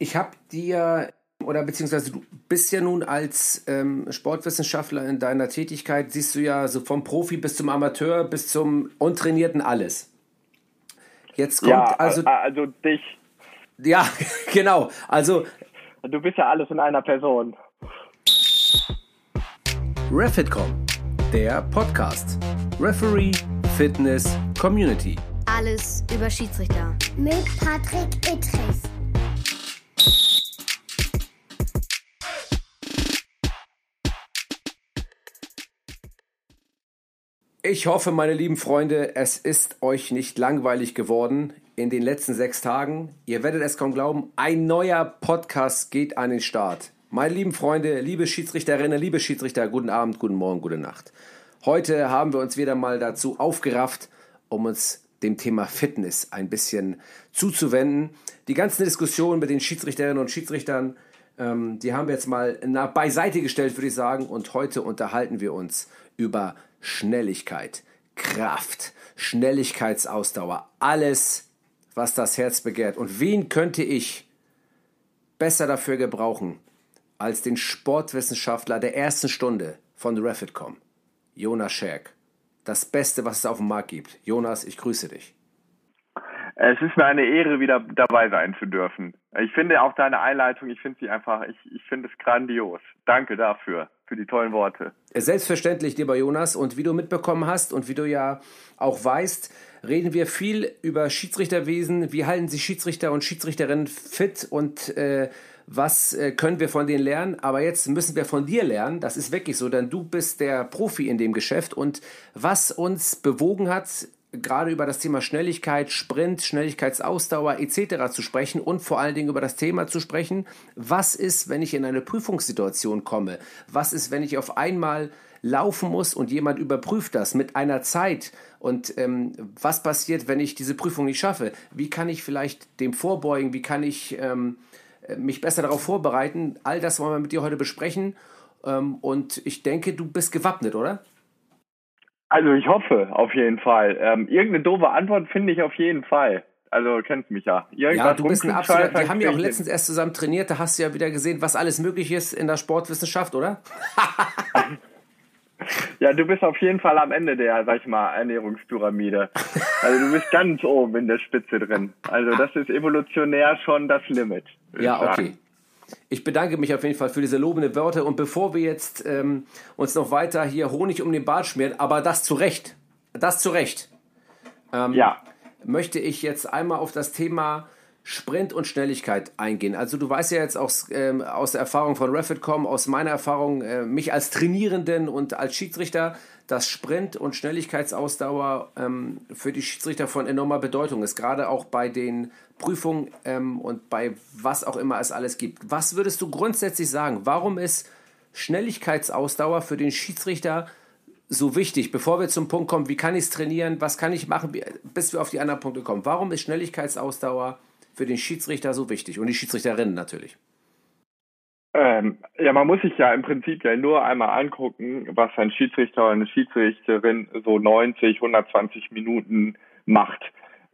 ich habe dir oder beziehungsweise du bist ja nun als ähm, Sportwissenschaftler in deiner Tätigkeit, siehst du ja so vom Profi bis zum Amateur bis zum Untrainierten alles. Jetzt kommt ja, also. Also dich. Ja, genau. Also. Du bist ja alles in einer Person. Refitcom, der Podcast. Referee, Fitness, Community. Alles über Schiedsrichter. Mit Patrick Ittrich. Ich hoffe, meine lieben Freunde, es ist euch nicht langweilig geworden in den letzten sechs Tagen. Ihr werdet es kaum glauben, ein neuer Podcast geht an den Start. Meine lieben Freunde, liebe Schiedsrichterinnen, liebe Schiedsrichter, guten Abend, guten Morgen, gute Nacht. Heute haben wir uns wieder mal dazu aufgerafft, um uns dem Thema Fitness ein bisschen zuzuwenden. Die ganzen Diskussionen mit den Schiedsrichterinnen und Schiedsrichtern, ähm, die haben wir jetzt mal beiseite gestellt, würde ich sagen. Und heute unterhalten wir uns über Schnelligkeit, Kraft, Schnelligkeitsausdauer, alles, was das Herz begehrt. Und wen könnte ich besser dafür gebrauchen als den Sportwissenschaftler der ersten Stunde von Refitcom, Jonas Scherk. Das Beste, was es auf dem Markt gibt. Jonas, ich grüße dich. Es ist mir eine Ehre, wieder dabei sein zu dürfen. Ich finde auch deine Einleitung, ich finde sie einfach, ich, ich finde es grandios. Danke dafür, für die tollen Worte. Selbstverständlich, lieber Jonas. Und wie du mitbekommen hast und wie du ja auch weißt, reden wir viel über Schiedsrichterwesen. Wie halten sich Schiedsrichter und Schiedsrichterinnen fit und äh, was äh, können wir von denen lernen? Aber jetzt müssen wir von dir lernen. Das ist wirklich so, denn du bist der Profi in dem Geschäft. Und was uns bewogen hat, gerade über das Thema Schnelligkeit, Sprint, Schnelligkeitsausdauer etc. zu sprechen und vor allen Dingen über das Thema zu sprechen, was ist, wenn ich in eine Prüfungssituation komme? Was ist, wenn ich auf einmal laufen muss und jemand überprüft das mit einer Zeit? Und ähm, was passiert, wenn ich diese Prüfung nicht schaffe? Wie kann ich vielleicht dem vorbeugen? Wie kann ich ähm, mich besser darauf vorbereiten? All das wollen wir mit dir heute besprechen. Ähm, und ich denke, du bist gewappnet, oder? Also ich hoffe, auf jeden Fall. Ähm, irgendeine doofe Antwort finde ich auf jeden Fall. Also kennst mich ja. Irgendwas ja, du bist ein absoluter. Wir haben ja auch letztens erst zusammen trainiert. Da hast du ja wieder gesehen, was alles möglich ist in der Sportwissenschaft, oder? ja, du bist auf jeden Fall am Ende der, sag ich mal, Ernährungspyramide. Also du bist ganz oben in der Spitze drin. Also das ist evolutionär schon das Limit. Ja, okay. Ich bedanke mich auf jeden Fall für diese lobende Wörter und bevor wir jetzt ähm, uns noch weiter hier Honig um den Bart schmieren, aber das zu Recht, das zu Recht, ähm, ja. möchte ich jetzt einmal auf das Thema Sprint und Schnelligkeit eingehen. Also du weißt ja jetzt auch ähm, aus der Erfahrung von Refitcom, aus meiner Erfahrung, äh, mich als Trainierenden und als Schiedsrichter, dass Sprint und Schnelligkeitsausdauer ähm, für die Schiedsrichter von enormer Bedeutung ist, gerade auch bei den Prüfungen ähm, und bei was auch immer es alles gibt. Was würdest du grundsätzlich sagen? Warum ist Schnelligkeitsausdauer für den Schiedsrichter so wichtig, bevor wir zum Punkt kommen, wie kann ich es trainieren, was kann ich machen, bis wir auf die anderen Punkte kommen? Warum ist Schnelligkeitsausdauer für den Schiedsrichter so wichtig und die Schiedsrichterinnen natürlich? Ähm, ja, man muss sich ja im Prinzip ja nur einmal angucken, was ein Schiedsrichter oder eine Schiedsrichterin so 90, 120 Minuten macht.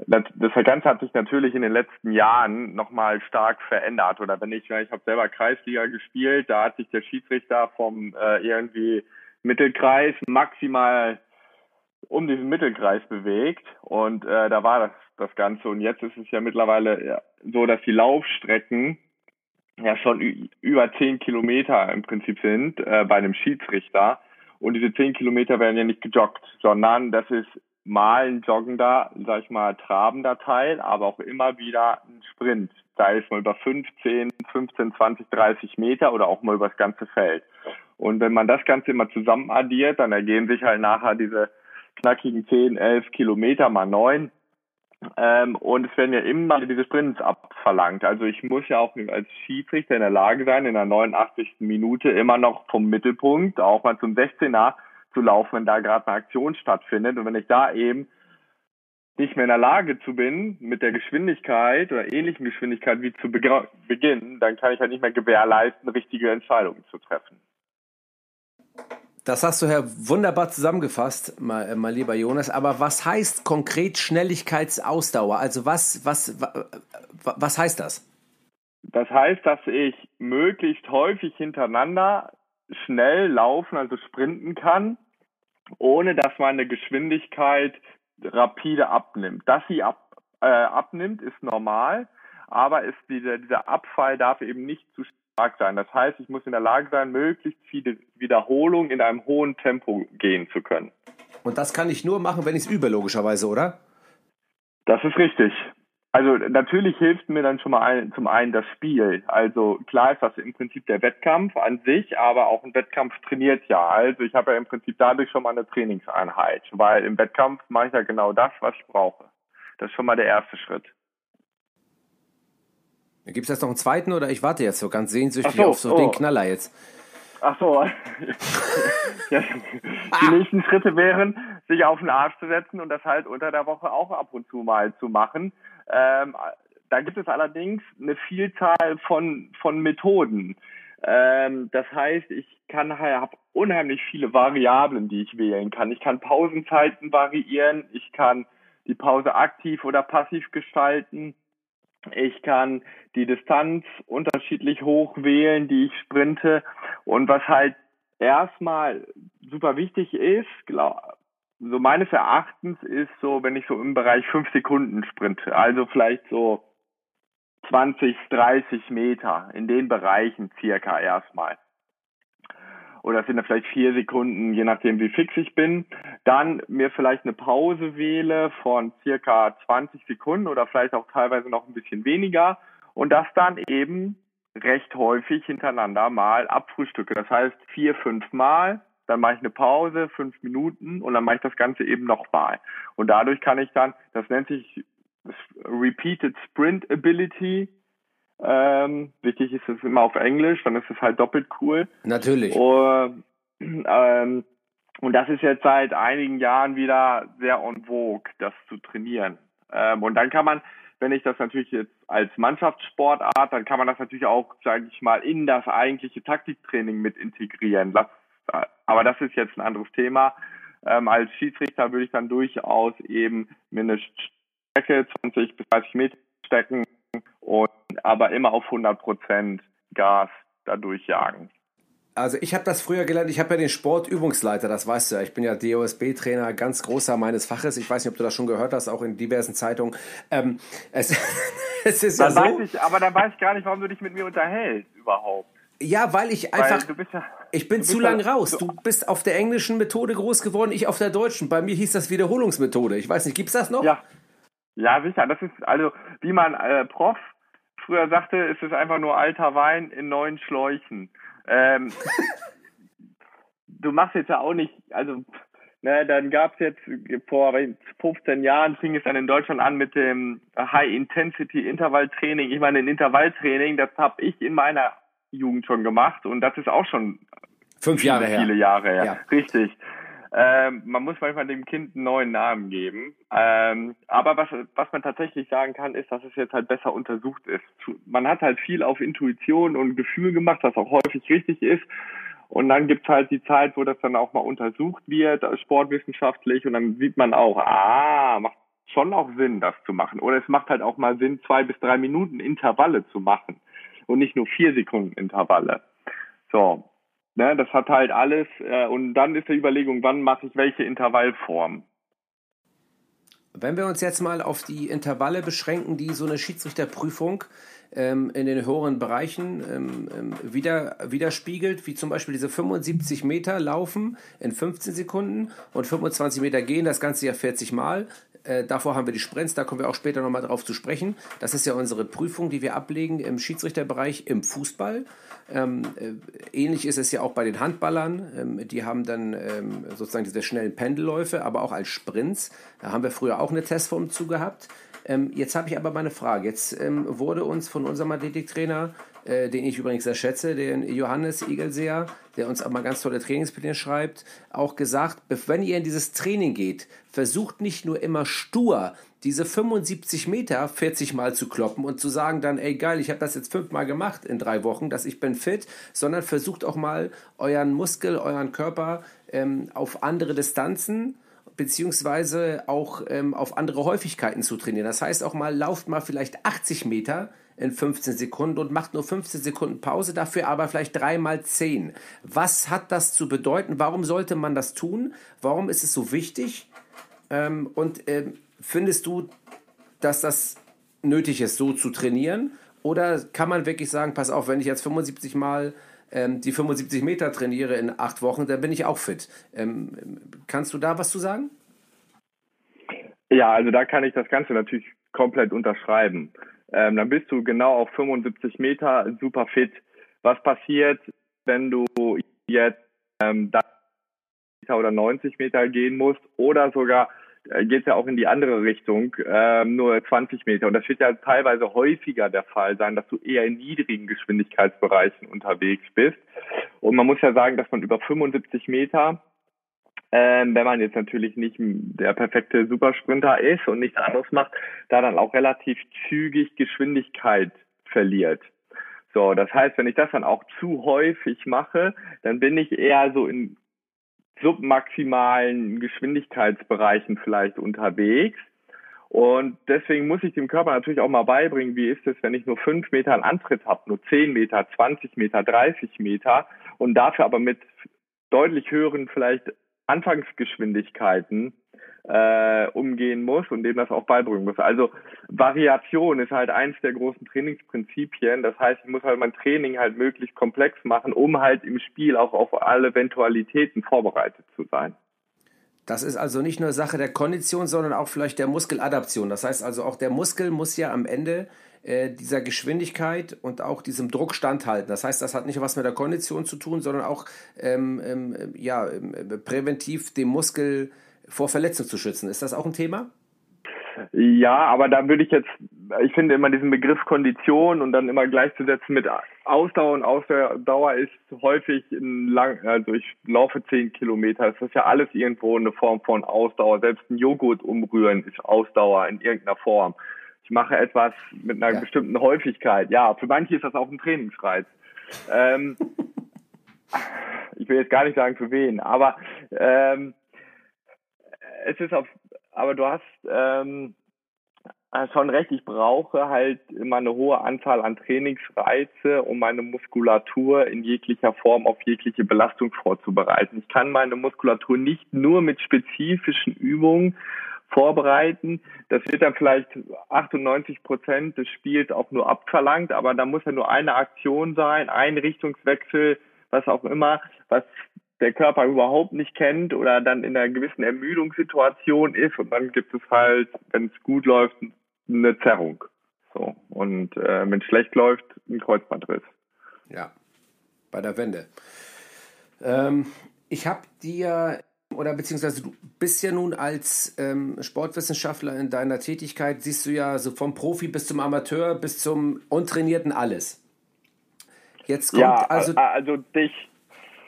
Das, das Ganze hat sich natürlich in den letzten Jahren nochmal stark verändert. Oder wenn ich, ich habe selber Kreisliga gespielt, da hat sich der Schiedsrichter vom äh, irgendwie Mittelkreis maximal um diesen Mittelkreis bewegt und äh, da war das das Ganze und jetzt ist es ja mittlerweile so, dass die Laufstrecken ja schon über zehn Kilometer im Prinzip sind äh, bei einem Schiedsrichter. Und diese zehn Kilometer werden ja nicht gejoggt, sondern das ist mal ein joggender, sag ich mal, trabender Teil, aber auch immer wieder ein Sprint. Sei es mal über 15, 15, 20, 30 Meter oder auch mal über das ganze Feld. Und wenn man das Ganze immer zusammen addiert, dann ergeben sich halt nachher diese knackigen 10, 11 Kilometer mal neun. Ähm, und es werden ja immer diese Sprints abverlangt. Also ich muss ja auch als Schiedsrichter in der Lage sein, in der 89. Minute immer noch vom Mittelpunkt auch mal zum 16er zu laufen, wenn da gerade eine Aktion stattfindet. Und wenn ich da eben nicht mehr in der Lage zu bin, mit der Geschwindigkeit oder ähnlichen Geschwindigkeit wie zu Beginn, dann kann ich halt nicht mehr gewährleisten, richtige Entscheidungen zu treffen. Das hast du, Herr, wunderbar zusammengefasst, mein, äh, mein lieber Jonas. Aber was heißt konkret Schnelligkeitsausdauer? Also was, was, was heißt das? Das heißt, dass ich möglichst häufig hintereinander schnell laufen, also sprinten kann, ohne dass meine Geschwindigkeit rapide abnimmt. Dass sie ab, äh, abnimmt, ist normal, aber ist dieser, dieser Abfall darf eben nicht zu stark sein. Das heißt, ich muss in der Lage sein, möglichst viele Wiederholungen in einem hohen Tempo gehen zu können. Und das kann ich nur machen, wenn ich es übe, logischerweise, oder? Das ist richtig. Also natürlich hilft mir dann schon mal ein, zum einen das Spiel. Also klar ist das im Prinzip der Wettkampf an sich, aber auch ein Wettkampf trainiert ja. Also ich habe ja im Prinzip dadurch schon mal eine Trainingseinheit, weil im Wettkampf mache ich ja genau das, was ich brauche. Das ist schon mal der erste Schritt. Gibt es jetzt noch einen zweiten oder ich warte jetzt so ganz sehnsüchtig so, auf so oh. den Knaller jetzt? Ach so. ja, die nächsten Schritte wären, sich auf den Arsch zu setzen und das halt unter der Woche auch ab und zu mal zu machen. Ähm, da gibt es allerdings eine Vielzahl von, von Methoden. Ähm, das heißt, ich kann habe unheimlich viele Variablen, die ich wählen kann. Ich kann Pausenzeiten variieren, ich kann die Pause aktiv oder passiv gestalten. Ich kann die Distanz unterschiedlich hoch wählen, die ich sprinte. Und was halt erstmal super wichtig ist, glaub, so meines Erachtens ist so, wenn ich so im Bereich fünf Sekunden sprinte, also vielleicht so 20, 30 Meter in den Bereichen circa erstmal. Oder sind da vielleicht vier Sekunden, je nachdem wie fix ich bin. Dann mir vielleicht eine Pause wähle von circa 20 Sekunden oder vielleicht auch teilweise noch ein bisschen weniger. Und das dann eben recht häufig hintereinander mal abfrühstücke. Das heißt vier, fünf Mal dann mache ich eine Pause, fünf Minuten und dann mache ich das Ganze eben nochmal. Und dadurch kann ich dann, das nennt sich Repeated Sprint Ability. Ähm, wichtig ist es immer auf Englisch, dann ist es halt doppelt cool. Natürlich. Und, ähm, und das ist jetzt seit einigen Jahren wieder sehr en vogue, das zu trainieren. Ähm, und dann kann man, wenn ich das natürlich jetzt als Mannschaftssportart, dann kann man das natürlich auch, sage ich mal, in das eigentliche Taktiktraining mit integrieren. Lass aber das ist jetzt ein anderes Thema. Ähm, als Schiedsrichter würde ich dann durchaus eben mir eine Strecke 20 bis 30 Meter stecken und aber immer auf 100 Prozent Gas dadurch jagen. Also ich habe das früher gelernt, ich habe ja den Sportübungsleiter, das weißt du ja. Ich bin ja DOSB-Trainer, ganz großer meines Faches. Ich weiß nicht, ob du das schon gehört hast, auch in diversen Zeitungen. Ähm, es, es ist dann ja so. Ich, aber dann weiß ich gar nicht, warum du dich mit mir unterhältst überhaupt. Ja, weil ich einfach. Weil ja, ich bin zu lang ja, raus. Du bist auf der englischen Methode groß geworden, ich auf der deutschen. Bei mir hieß das Wiederholungsmethode. Ich weiß nicht, gibt's das noch? Ja. Ja, sicher. Das ist also, wie man äh, Prof früher sagte, ist es einfach nur alter Wein in neuen Schläuchen. Ähm, du machst jetzt ja auch nicht, also ne, dann gab's jetzt vor 15 Jahren fing es dann in Deutschland an mit dem High Intensity Intervalltraining. Ich meine, ein Intervalltraining, das habe ich in meiner Jugend schon gemacht und das ist auch schon fünf Jahre viele her. Viele Jahre her. Ja. Richtig. Ähm, man muss manchmal dem Kind einen neuen Namen geben. Ähm, aber was, was man tatsächlich sagen kann, ist, dass es jetzt halt besser untersucht ist. Man hat halt viel auf Intuition und Gefühl gemacht, was auch häufig richtig ist. Und dann gibt's halt die Zeit, wo das dann auch mal untersucht wird, sportwissenschaftlich, und dann sieht man auch, ah, macht schon auch Sinn, das zu machen. Oder es macht halt auch mal Sinn, zwei bis drei Minuten Intervalle zu machen und nicht nur vier Sekunden Intervalle. So, ne, das hat halt alles äh, und dann ist die Überlegung, wann mache ich welche Intervallform. Wenn wir uns jetzt mal auf die Intervalle beschränken, die so eine Schiedsrichterprüfung ähm, in den höheren Bereichen ähm, ähm wieder, widerspiegelt, wie zum Beispiel diese 75 Meter laufen in 15 Sekunden und 25 Meter gehen, das Ganze ja 40 Mal. Äh, davor haben wir die Sprints, da kommen wir auch später nochmal drauf zu sprechen. Das ist ja unsere Prüfung, die wir ablegen im Schiedsrichterbereich im Fußball. Ähm, äh, ähnlich ist es ja auch bei den Handballern. Ähm, die haben dann ähm, sozusagen diese schnellen Pendelläufe, aber auch als Sprints. Da haben wir früher auch eine Testform zu gehabt. Ähm, jetzt habe ich aber meine Frage. Jetzt ähm, wurde uns von unserem Athletiktrainer äh, den ich übrigens sehr schätze, den Johannes Igelseer, der uns auch mal ganz tolle Trainingspläne schreibt, auch gesagt, wenn ihr in dieses Training geht, versucht nicht nur immer stur diese 75 Meter 40 Mal zu kloppen und zu sagen dann, ey geil, ich habe das jetzt fünfmal gemacht in drei Wochen, dass ich bin fit, sondern versucht auch mal euren Muskel, euren Körper ähm, auf andere Distanzen beziehungsweise auch ähm, auf andere Häufigkeiten zu trainieren. Das heißt auch mal, lauft mal vielleicht 80 Meter in 15 Sekunden und macht nur 15 Sekunden Pause, dafür aber vielleicht dreimal 10. Was hat das zu bedeuten? Warum sollte man das tun? Warum ist es so wichtig? Ähm, und äh, findest du, dass das nötig ist, so zu trainieren? Oder kann man wirklich sagen, pass auf, wenn ich jetzt 75 Mal ähm, die 75 Meter trainiere in acht Wochen, dann bin ich auch fit. Ähm, kannst du da was zu sagen? Ja, also da kann ich das Ganze natürlich komplett unterschreiben. Ähm, dann bist du genau auf 75 Meter super fit. Was passiert, wenn du jetzt ähm, oder 90 Meter gehen musst oder sogar äh, geht es ja auch in die andere Richtung, ähm, nur 20 Meter. Und das wird ja teilweise häufiger der Fall sein, dass du eher in niedrigen Geschwindigkeitsbereichen unterwegs bist. Und man muss ja sagen, dass man über 75 Meter, ähm, wenn man jetzt natürlich nicht der perfekte Supersprinter ist und nichts anderes macht, da dann auch relativ zügig Geschwindigkeit verliert. So, das heißt, wenn ich das dann auch zu häufig mache, dann bin ich eher so in submaximalen Geschwindigkeitsbereichen vielleicht unterwegs. Und deswegen muss ich dem Körper natürlich auch mal beibringen, wie ist es, wenn ich nur fünf Meter einen Antritt habe, nur zehn Meter, 20 Meter, 30 Meter und dafür aber mit deutlich höheren vielleicht Anfangsgeschwindigkeiten äh, umgehen muss und dem das auch beibringen muss. Also Variation ist halt eins der großen Trainingsprinzipien. Das heißt, ich muss halt mein Training halt möglichst komplex machen, um halt im Spiel auch auf alle Eventualitäten vorbereitet zu sein. Das ist also nicht nur Sache der Kondition, sondern auch vielleicht der Muskeladaption. Das heißt also auch der Muskel muss ja am Ende äh, dieser Geschwindigkeit und auch diesem Druck standhalten. Das heißt, das hat nicht was mit der Kondition zu tun, sondern auch ähm, ähm, ja, ähm, präventiv dem Muskel vor Verletzung zu schützen. Ist das auch ein Thema? Ja, aber da würde ich jetzt, ich finde immer diesen Begriff Kondition und dann immer gleichzusetzen mit Ausdauer und Ausdauer ist häufig lang, also ich laufe zehn Kilometer, das ist ja alles irgendwo eine Form von Ausdauer. Selbst ein Joghurt umrühren ist Ausdauer in irgendeiner Form. Ich mache etwas mit einer ja. bestimmten Häufigkeit. Ja, für manche ist das auch ein Trainingsreiz. Ähm, ich will jetzt gar nicht sagen für wen, aber ähm, es ist auf, aber du hast ähm, schon recht, ich brauche halt immer eine hohe Anzahl an Trainingsreize, um meine Muskulatur in jeglicher Form auf jegliche Belastung vorzubereiten. Ich kann meine Muskulatur nicht nur mit spezifischen Übungen vorbereiten. Das wird dann vielleicht 98 Prozent des Spiels auch nur abverlangt, aber da muss ja nur eine Aktion sein, ein Richtungswechsel, was auch immer, was der Körper überhaupt nicht kennt oder dann in einer gewissen Ermüdungssituation ist und dann gibt es halt, wenn es gut läuft, eine Zerrung. So. Und äh, wenn es schlecht läuft, ein Kreuzbandriss. Ja, bei der Wende. Ähm, ich habe dir, oder beziehungsweise du bist ja nun als ähm, Sportwissenschaftler in deiner Tätigkeit, siehst du ja so vom Profi bis zum Amateur bis zum Untrainierten alles. Jetzt kommt ja, also, also dich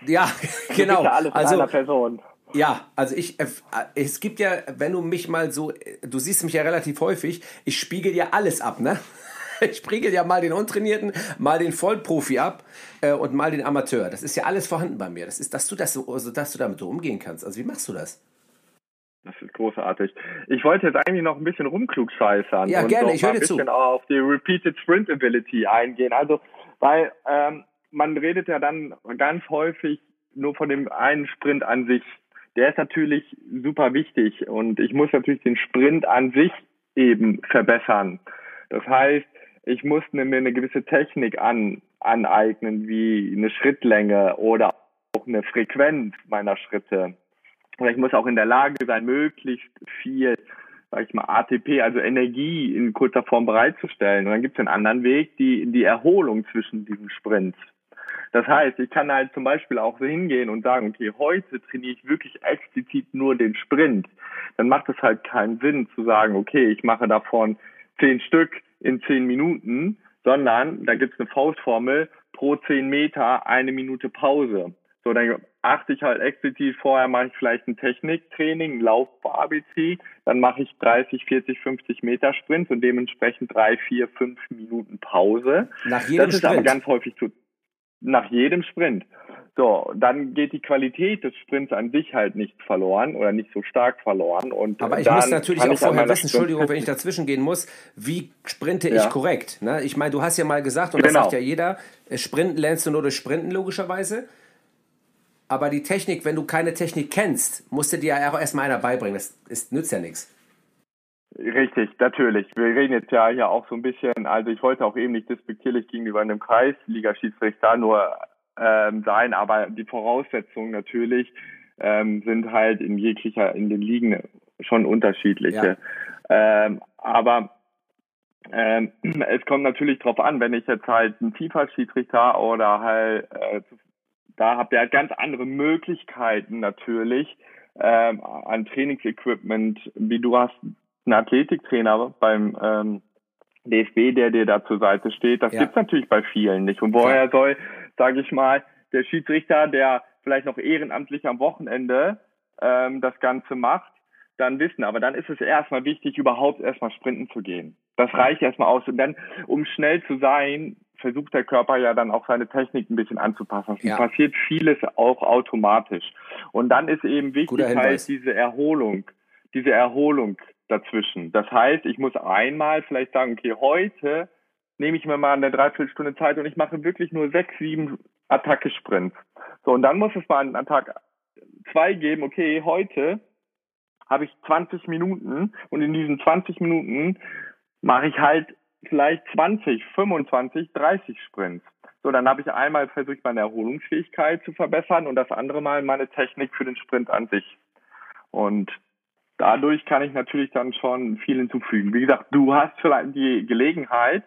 ja, genau. Ja alles also, einer Person. Ja, also ich, äh, es gibt ja, wenn du mich mal so, du siehst mich ja relativ häufig, ich spiegel ja alles ab, ne? Ich spiegel ja mal den Untrainierten, mal den Vollprofi ab äh, und mal den Amateur. Das ist ja alles vorhanden bei mir. Das ist, dass du das so, also, dass du damit so umgehen kannst. Also wie machst du das? Das ist großartig. Ich wollte jetzt eigentlich noch ein bisschen rumklugscheißern. Ja, und gerne, ich höre zu. ein bisschen auf die Repeated Sprint Ability eingehen. Also, weil ähm, man redet ja dann ganz häufig nur von dem einen Sprint an sich. Der ist natürlich super wichtig und ich muss natürlich den Sprint an sich eben verbessern. Das heißt, ich muss mir eine gewisse Technik an, aneignen, wie eine Schrittlänge oder auch eine Frequenz meiner Schritte. Oder ich muss auch in der Lage sein, möglichst viel, sag ich mal, ATP, also Energie in kurzer Form bereitzustellen. Und dann gibt es einen anderen Weg, die, die Erholung zwischen diesen Sprints. Das heißt, ich kann halt zum Beispiel auch so hingehen und sagen, okay, heute trainiere ich wirklich explizit nur den Sprint. Dann macht es halt keinen Sinn zu sagen, okay, ich mache davon zehn Stück in zehn Minuten, sondern da gibt es eine Faustformel pro zehn Meter eine Minute Pause. So, dann achte ich halt explizit vorher, mache ich vielleicht ein Techniktraining, Lauf ABC, dann mache ich 30, 40, 50 Meter Sprints und dementsprechend drei, vier, fünf Minuten Pause. Nach jedem das ist Sprint. aber ganz häufig zu, nach jedem Sprint. So, dann geht die Qualität des Sprints an sich halt nicht verloren oder nicht so stark verloren. Und Aber ich muss natürlich auch vorher wissen, Entschuldigung, wenn ich dazwischen gehen muss, wie sprinte ja. ich korrekt? Ne? Ich meine, du hast ja mal gesagt, und genau. das sagt ja jeder, äh, Sprinten lernst du nur durch Sprinten logischerweise. Aber die Technik, wenn du keine Technik kennst, musst du dir ja auch erstmal einer beibringen. Das ist, nützt ja nichts. Richtig, natürlich. Wir reden jetzt ja hier auch so ein bisschen, also ich wollte auch eben nicht despektierlich gegenüber einem Kreisliga-Schiedsrichter nur ähm, sein, aber die Voraussetzungen natürlich ähm, sind halt in jeglicher, in den Ligen schon unterschiedliche. Ja. Ähm, aber ähm, es kommt natürlich drauf an, wenn ich jetzt halt einen FIFA-Schiedsrichter oder halt äh, da habt ihr halt ganz andere Möglichkeiten natürlich ähm, an Trainingsequipment, wie du hast einen Athletiktrainer beim ähm, DFB, der dir da zur Seite steht. Das ja. gibt's natürlich bei vielen nicht. Und woher ja. soll sage ich mal, der Schiedsrichter, der vielleicht noch ehrenamtlich am Wochenende ähm, das Ganze macht, dann wissen. Aber dann ist es erstmal wichtig, überhaupt erstmal sprinten zu gehen. Das reicht erstmal aus. Und dann, um schnell zu sein, versucht der Körper ja dann auch seine Technik ein bisschen anzupassen. Es ja. passiert vieles auch automatisch. Und dann ist eben wichtig halt diese Erholung, diese Erholung dazwischen. Das heißt, ich muss einmal vielleicht sagen, okay, heute nehme ich mir mal eine Dreiviertelstunde Zeit und ich mache wirklich nur sechs, sieben Attacke-Sprints. So, und dann muss es mal an Tag zwei geben, okay, heute habe ich 20 Minuten und in diesen 20 Minuten mache ich halt vielleicht 20, 25, 30 Sprints. So, dann habe ich einmal versucht, meine Erholungsfähigkeit zu verbessern und das andere Mal meine Technik für den Sprint an sich. Und dadurch kann ich natürlich dann schon viel hinzufügen. Wie gesagt, du hast vielleicht die Gelegenheit,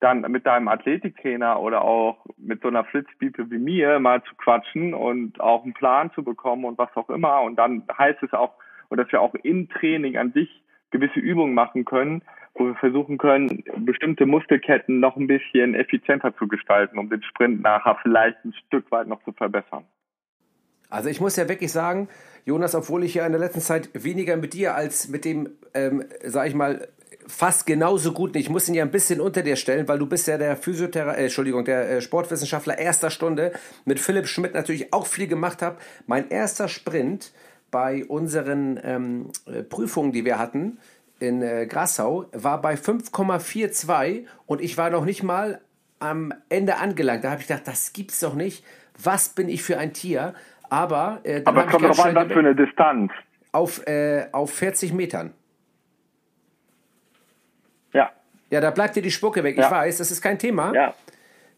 dann mit deinem Athletiktrainer oder auch mit so einer Flitzpiepe wie mir mal zu quatschen und auch einen Plan zu bekommen und was auch immer. Und dann heißt es auch, und dass wir auch im Training an sich gewisse Übungen machen können, wo wir versuchen können, bestimmte Muskelketten noch ein bisschen effizienter zu gestalten, um den Sprint nachher vielleicht ein Stück weit noch zu verbessern. Also ich muss ja wirklich sagen, Jonas, obwohl ich ja in der letzten Zeit weniger mit dir als mit dem, ähm, sag ich mal, fast genauso gut. Ich muss ihn ja ein bisschen unter dir stellen, weil du bist ja der Physiothera äh, Entschuldigung, der äh, Sportwissenschaftler erster Stunde mit Philipp Schmidt natürlich auch viel gemacht habe. Mein erster Sprint bei unseren ähm, äh, Prüfungen, die wir hatten in äh, Grassau, war bei 5,42 und ich war noch nicht mal am Ende angelangt. Da habe ich gedacht, das gibt's doch nicht. Was bin ich für ein Tier? Aber, äh, Aber kommt doch an, was für eine Distanz. Auf, äh, auf 40 Metern. Ja. Ja, da bleibt dir die Spucke weg. Ja. Ich weiß, das ist kein Thema. Ja.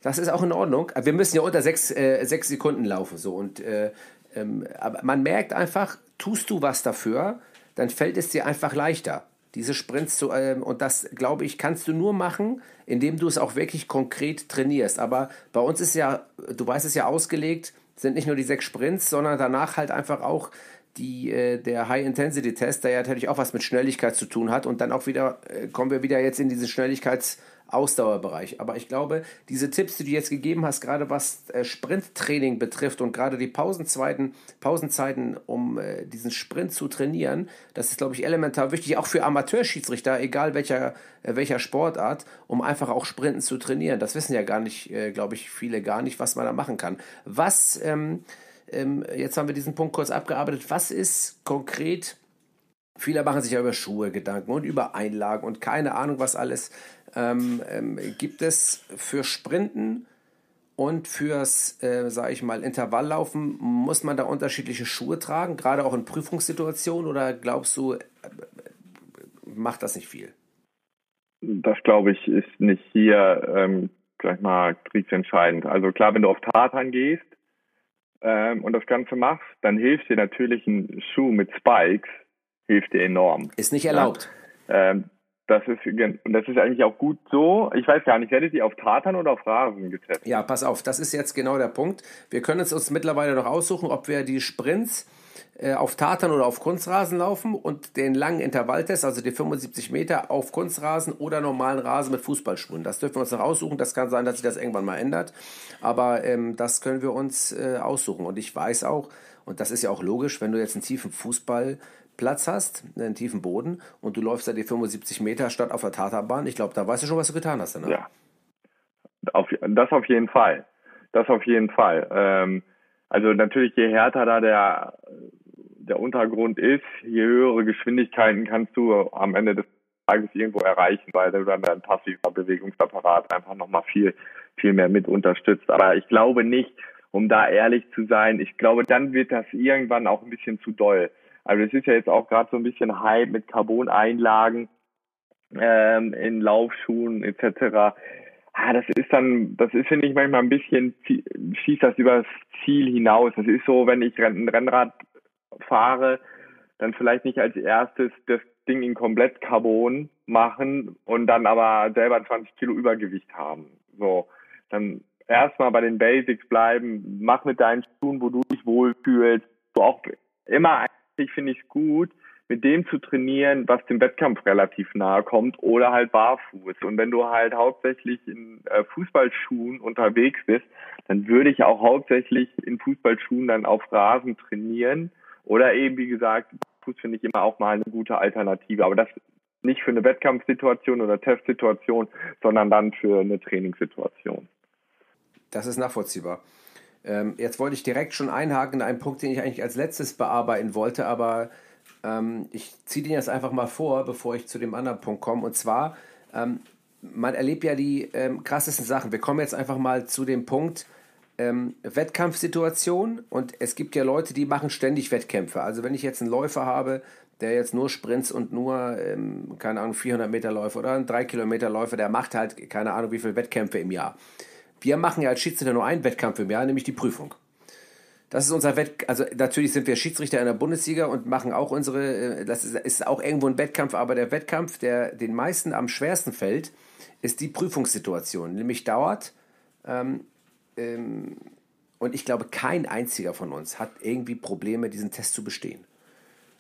Das ist auch in Ordnung. Wir müssen ja unter sechs, äh, sechs Sekunden laufen. So. Und, äh, ähm, aber man merkt einfach, tust du was dafür, dann fällt es dir einfach leichter, diese Sprints zu. Ähm, und das, glaube ich, kannst du nur machen, indem du es auch wirklich konkret trainierst. Aber bei uns ist ja, du weißt es ja ausgelegt, sind nicht nur die sechs Sprints, sondern danach halt einfach auch die, äh, der High-Intensity-Test, der ja natürlich auch was mit Schnelligkeit zu tun hat. Und dann auch wieder, äh, kommen wir wieder jetzt in diesen Schnelligkeits-Ausdauerbereich. Aber ich glaube, diese Tipps, die du jetzt gegeben hast, gerade was äh, Sprinttraining betrifft und gerade die Pausenzeiten, Pausenzeiten, um äh, diesen Sprint zu trainieren, das ist, glaube ich, elementar wichtig, auch für Amateurschiedsrichter, egal welcher, äh, welcher Sportart, um einfach auch Sprinten zu trainieren. Das wissen ja gar nicht, äh, glaube ich, viele gar nicht, was man da machen kann. Was ähm, ähm, jetzt haben wir diesen Punkt kurz abgearbeitet. Was ist konkret? Viele machen sich ja über Schuhe Gedanken und über Einlagen und keine Ahnung, was alles. Ähm, ähm, gibt es für Sprinten und fürs, äh, sage ich mal, Intervalllaufen, muss man da unterschiedliche Schuhe tragen, gerade auch in Prüfungssituationen oder glaubst du, äh, macht das nicht viel? Das glaube ich ist nicht hier, ähm, sag ich mal, kriegsentscheidend. Also klar, wenn du auf Tartan gehst, ähm, und das Ganze machst, dann hilft dir natürlich ein Schuh mit Spikes, hilft dir enorm. Ist nicht erlaubt. Ja? Ähm, das ist, und das ist eigentlich auch gut so. Ich weiß gar nicht, werdet ihr auf Tartan oder auf Rasen getestet? Ja, pass auf, das ist jetzt genau der Punkt. Wir können es uns mittlerweile noch aussuchen, ob wir die Sprints äh, auf Tartan oder auf Kunstrasen laufen und den langen Intervalltest, also die 75 Meter auf Kunstrasen oder normalen Rasen mit Fußballspuren. Das dürfen wir uns noch aussuchen. Das kann sein, dass sich das irgendwann mal ändert. Aber ähm, das können wir uns äh, aussuchen. Und ich weiß auch, und das ist ja auch logisch, wenn du jetzt einen tiefen Fußballplatz hast, einen tiefen Boden und du läufst da die 75 Meter statt auf der Tartanbahn, ich glaube, da weißt du schon, was du getan hast. Ne? Ja, auf, das auf jeden Fall. Das auf jeden Fall. Ähm, Also natürlich, je härter da der, der Untergrund ist, je höhere Geschwindigkeiten kannst du am Ende des Tages irgendwo erreichen, weil du dann dein passiver Bewegungsapparat einfach nochmal viel, viel mehr mit unterstützt. Aber ich glaube nicht, um da ehrlich zu sein, ich glaube, dann wird das irgendwann auch ein bisschen zu doll. Also es ist ja jetzt auch gerade so ein bisschen Hype mit Carbon-Einlagen ähm, in Laufschuhen etc. Ah, das ist dann, das ist, finde ich, manchmal ein bisschen, schießt das übers Ziel hinaus. Das ist so, wenn ich ein Rennrad fahre, dann vielleicht nicht als erstes das Ding in komplett Carbon machen und dann aber selber 20 Kilo Übergewicht haben. So, dann erstmal bei den Basics bleiben, mach mit deinen Schuhen, wo du dich wohlfühlst. So auch immer eigentlich finde ich es gut, mit dem zu trainieren, was dem Wettkampf relativ nahe kommt oder halt barfuß. Und wenn du halt hauptsächlich in äh, Fußballschuhen unterwegs bist, dann würde ich auch hauptsächlich in Fußballschuhen dann auf Rasen trainieren oder eben, wie gesagt, Fuß finde ich immer auch mal eine gute Alternative. Aber das nicht für eine Wettkampfsituation oder Testsituation, sondern dann für eine Trainingssituation. Das ist nachvollziehbar. Ähm, jetzt wollte ich direkt schon einhaken in einen Punkt, den ich eigentlich als letztes bearbeiten wollte, aber ähm, ich ziehe den jetzt einfach mal vor, bevor ich zu dem anderen Punkt komme. Und zwar, ähm, man erlebt ja die ähm, krassesten Sachen. Wir kommen jetzt einfach mal zu dem Punkt ähm, Wettkampfsituation und es gibt ja Leute, die machen ständig Wettkämpfe. Also wenn ich jetzt einen Läufer habe, der jetzt nur Sprints und nur, ähm, keine Ahnung, 400 Meter Läufer oder einen 3 Kilometer Läufer, der macht halt, keine Ahnung, wie viele Wettkämpfe im Jahr. Wir machen ja als Schiedsrichter nur einen Wettkampf im Jahr, nämlich die Prüfung. Das ist unser Wett, also natürlich sind wir Schiedsrichter in der Bundesliga und machen auch unsere, äh, das ist, ist auch irgendwo ein Wettkampf, aber der Wettkampf, der den meisten am schwersten fällt, ist die Prüfungssituation. Nämlich dauert, ähm, ähm, und ich glaube, kein einziger von uns hat irgendwie Probleme, diesen Test zu bestehen.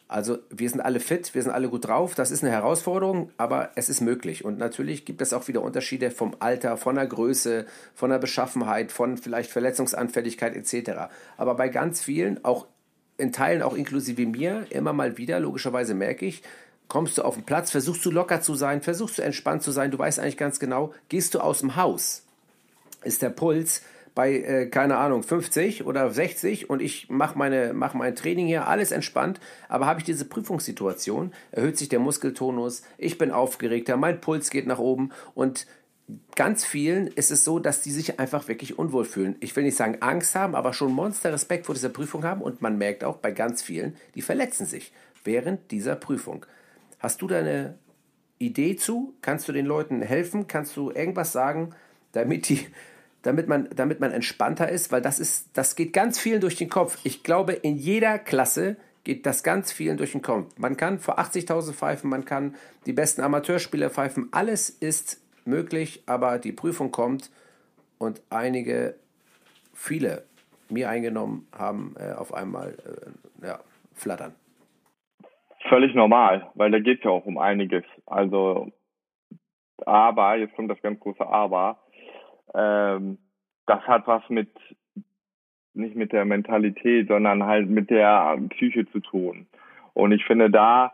Also wir sind alle fit, wir sind alle gut drauf. Das ist eine Herausforderung, aber es ist möglich. Und natürlich gibt es auch wieder Unterschiede vom Alter, von der Größe, von der Beschaffenheit, von vielleicht Verletzungsanfälligkeit etc. Aber bei ganz vielen, auch in Teilen auch inklusive mir, immer mal wieder, logischerweise merke ich, kommst du auf den Platz, versuchst du locker zu sein, versuchst du entspannt zu sein, du weißt eigentlich ganz genau, gehst du aus dem Haus, ist der Puls bei, äh, keine Ahnung, 50 oder 60 und ich mache mach mein Training hier, alles entspannt, aber habe ich diese Prüfungssituation, erhöht sich der Muskeltonus, ich bin aufgeregter, mein Puls geht nach oben und ganz vielen ist es so, dass die sich einfach wirklich unwohl fühlen. Ich will nicht sagen Angst haben, aber schon Monster Respekt vor dieser Prüfung haben und man merkt auch bei ganz vielen, die verletzen sich während dieser Prüfung. Hast du da eine Idee zu? Kannst du den Leuten helfen? Kannst du irgendwas sagen, damit die damit man, damit man entspannter ist, weil das ist, das geht ganz vielen durch den Kopf. Ich glaube, in jeder Klasse geht das ganz vielen durch den Kopf. Man kann vor 80.000 pfeifen, man kann die besten Amateurspieler pfeifen, alles ist möglich, aber die Prüfung kommt und einige, viele, mir eingenommen, haben äh, auf einmal äh, ja, flattern. Völlig normal, weil da geht es ja auch um einiges. Also, aber, jetzt kommt das ganz große Aber, ähm, das hat was mit nicht mit der Mentalität, sondern halt mit der Psyche zu tun. Und ich finde da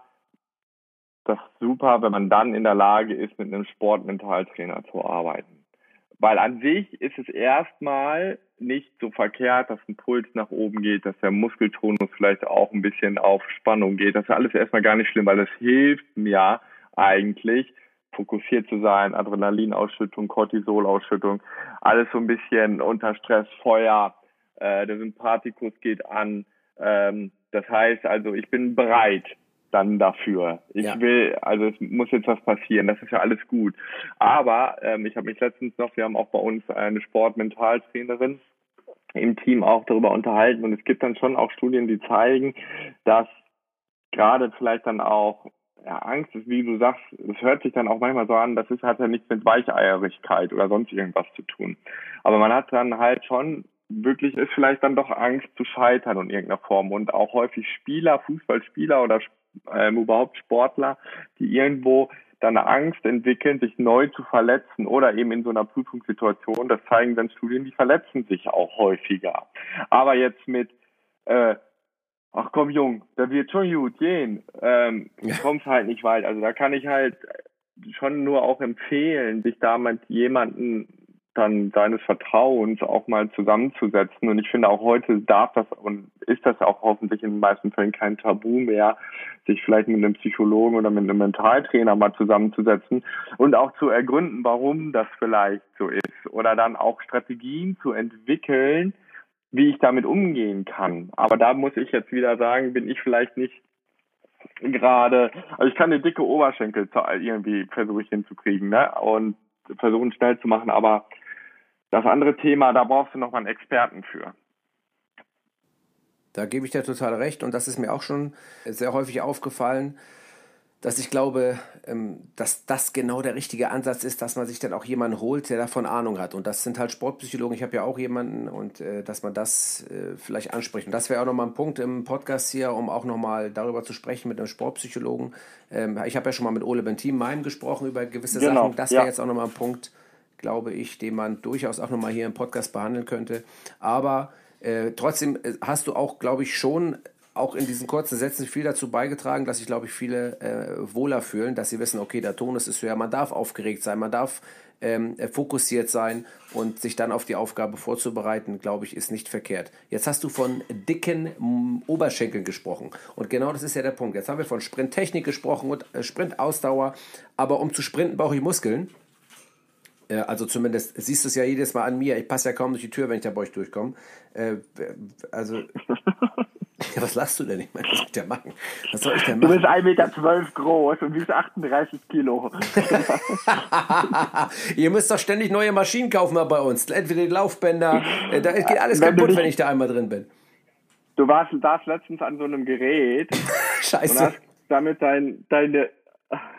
das super, wenn man dann in der Lage ist, mit einem Sportmentaltrainer zu arbeiten. Weil an sich ist es erstmal nicht so verkehrt, dass ein Puls nach oben geht, dass der Muskeltonus vielleicht auch ein bisschen auf Spannung geht. Das ist alles erstmal gar nicht schlimm, weil das hilft mir eigentlich, fokussiert zu sein, Adrenalinausschüttung, Cortisolausschüttung, alles so ein bisschen unter Stress, Feuer, äh, der Sympathikus geht an. Ähm, das heißt also, ich bin bereit dann dafür. Ich ja. will, also es muss jetzt was passieren, das ist ja alles gut. Aber ähm, ich habe mich letztens noch, wir haben auch bei uns eine Sportmentaltrainerin im Team auch darüber unterhalten und es gibt dann schon auch Studien, die zeigen, dass gerade vielleicht dann auch ja, Angst ist, wie du sagst, es hört sich dann auch manchmal so an, das ist, hat ja nichts mit Weicheierigkeit oder sonst irgendwas zu tun. Aber man hat dann halt schon wirklich ist vielleicht dann doch Angst zu scheitern in irgendeiner Form und auch häufig Spieler, Fußballspieler oder ähm, überhaupt Sportler, die irgendwo dann Angst entwickeln, sich neu zu verletzen oder eben in so einer Prüfungssituation, das zeigen dann Studien, die verletzen sich auch häufiger. Aber jetzt mit äh, ach komm Jung, da wird schon gut gehen. Ähm, ja. kommst halt nicht weit. Also da kann ich halt schon nur auch empfehlen, sich da mit jemanden dann seines Vertrauens auch mal zusammenzusetzen. Und ich finde auch heute darf das und ist das auch hoffentlich in den meisten Fällen kein Tabu mehr, sich vielleicht mit einem Psychologen oder mit einem Mentaltrainer mal zusammenzusetzen und auch zu ergründen, warum das vielleicht so ist oder dann auch Strategien zu entwickeln, wie ich damit umgehen kann. Aber da muss ich jetzt wieder sagen, bin ich vielleicht nicht gerade, also ich kann eine dicke Oberschenkel irgendwie versuche ich hinzukriegen, ne? Und versuchen schnell zu machen, aber das andere Thema, da brauchst du noch mal einen Experten für. Da gebe ich dir total recht und das ist mir auch schon sehr häufig aufgefallen, dass ich glaube, ähm, dass das genau der richtige Ansatz ist, dass man sich dann auch jemanden holt, der davon Ahnung hat. Und das sind halt Sportpsychologen. Ich habe ja auch jemanden und äh, dass man das äh, vielleicht anspricht. Und das wäre auch nochmal ein Punkt im Podcast hier, um auch nochmal darüber zu sprechen mit einem Sportpsychologen. Ähm, ich habe ja schon mal mit Ole Bentin Meim gesprochen über gewisse genau, Sachen. Das wäre ja. jetzt auch nochmal ein Punkt, glaube ich, den man durchaus auch nochmal hier im Podcast behandeln könnte. Aber äh, trotzdem äh, hast du auch, glaube ich, schon auch in diesen kurzen Sätzen viel dazu beigetragen, dass sich, glaube ich, viele äh, wohler fühlen, dass sie wissen, okay, der Tonus ist höher, man darf aufgeregt sein, man darf ähm, fokussiert sein und sich dann auf die Aufgabe vorzubereiten, glaube ich, ist nicht verkehrt. Jetzt hast du von dicken Oberschenkeln gesprochen und genau das ist ja der Punkt. Jetzt haben wir von Sprinttechnik gesprochen und äh, Sprintausdauer, aber um zu sprinten brauche ich Muskeln. Äh, also zumindest siehst du es ja jedes Mal an mir. Ich passe ja kaum durch die Tür, wenn ich da bei euch durchkomme. Äh, also Ja, was lachst du denn? Ich meine, was soll ich denn machen? Was soll ich denn machen? Du bist 1,12 Meter groß und wiegst 38 Kilo. Ihr müsst doch ständig neue Maschinen kaufen bei uns. Entweder die Laufbänder, äh, da geht alles wenn kaputt, dich, wenn ich da einmal drin bin. Du warst, warst letztens an so einem Gerät Scheiße. und hast damit dein, deine,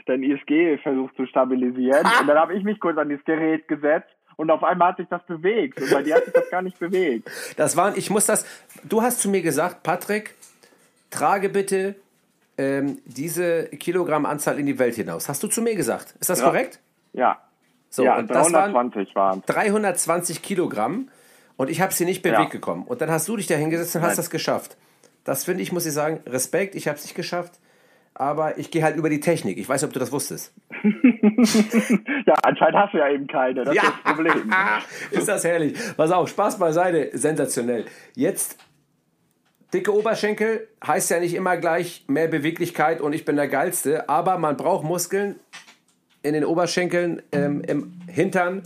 dein ISG versucht zu stabilisieren. und dann habe ich mich kurz an dieses Gerät gesetzt und auf einmal hat sich das bewegt. Und bei dir hat sich das gar nicht bewegt. Das waren, ich muss das, du hast zu mir gesagt, Patrick, trage bitte ähm, diese Kilogrammanzahl in die Welt hinaus. Hast du zu mir gesagt? Ist das ja. korrekt? Ja. So, ja, und 320 waren 320 Kilogramm und ich habe sie nicht bewegt ja. gekommen. Und dann hast du dich da hingesetzt und Nein. hast das geschafft. Das finde ich, muss ich sagen, Respekt, ich habe es nicht geschafft aber ich gehe halt über die Technik. Ich weiß nicht, ob du das wusstest. ja, anscheinend hast du ja eben keine. Das ja. ist das Problem. ist das herrlich. Pass auf, Spaß beiseite. Sensationell. Jetzt, dicke Oberschenkel heißt ja nicht immer gleich mehr Beweglichkeit und ich bin der Geilste, aber man braucht Muskeln in den Oberschenkeln, ähm, im Hintern,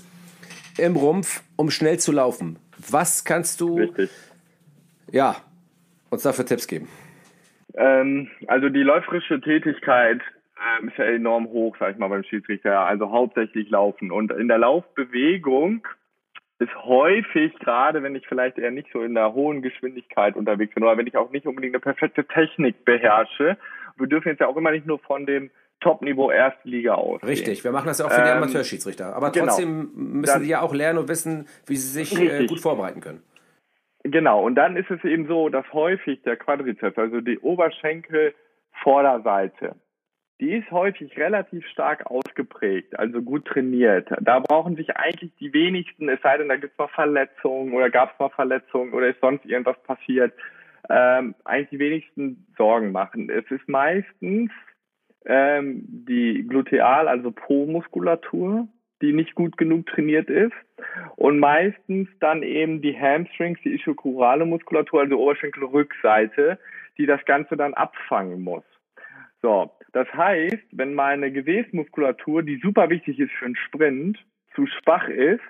im Rumpf, um schnell zu laufen. Was kannst du Richtig. Ja, uns dafür Tipps geben? Ähm, also die läuferische Tätigkeit ähm, ist ja enorm hoch, sag ich mal, beim Schiedsrichter. Also hauptsächlich Laufen. Und in der Laufbewegung ist häufig, gerade wenn ich vielleicht eher nicht so in der hohen Geschwindigkeit unterwegs bin oder wenn ich auch nicht unbedingt eine perfekte Technik beherrsche, wir dürfen jetzt ja auch immer nicht nur von dem Top-Niveau erste Liga aus. Richtig, wir machen das ja auch für die ähm, Amateurschiedsrichter. Aber genau. trotzdem müssen die ja auch lernen und wissen, wie sie sich äh, gut vorbereiten können. Genau, und dann ist es eben so, dass häufig der Quadrizeps, also die Oberschenkelvorderseite, die ist häufig relativ stark ausgeprägt, also gut trainiert. Da brauchen sich eigentlich die wenigsten, es sei denn, da gibt es mal Verletzungen oder gab es mal Verletzungen oder ist sonst irgendwas passiert, ähm, eigentlich die wenigsten Sorgen machen. Es ist meistens ähm, die Gluteal, also Po-Muskulatur, die nicht gut genug trainiert ist. Und meistens dann eben die Hamstrings, die ischokurale Muskulatur, also Oberschenkelrückseite, die das Ganze dann abfangen muss. So, das heißt, wenn meine Gewebsmuskulatur, die super wichtig ist für einen Sprint, zu schwach ist,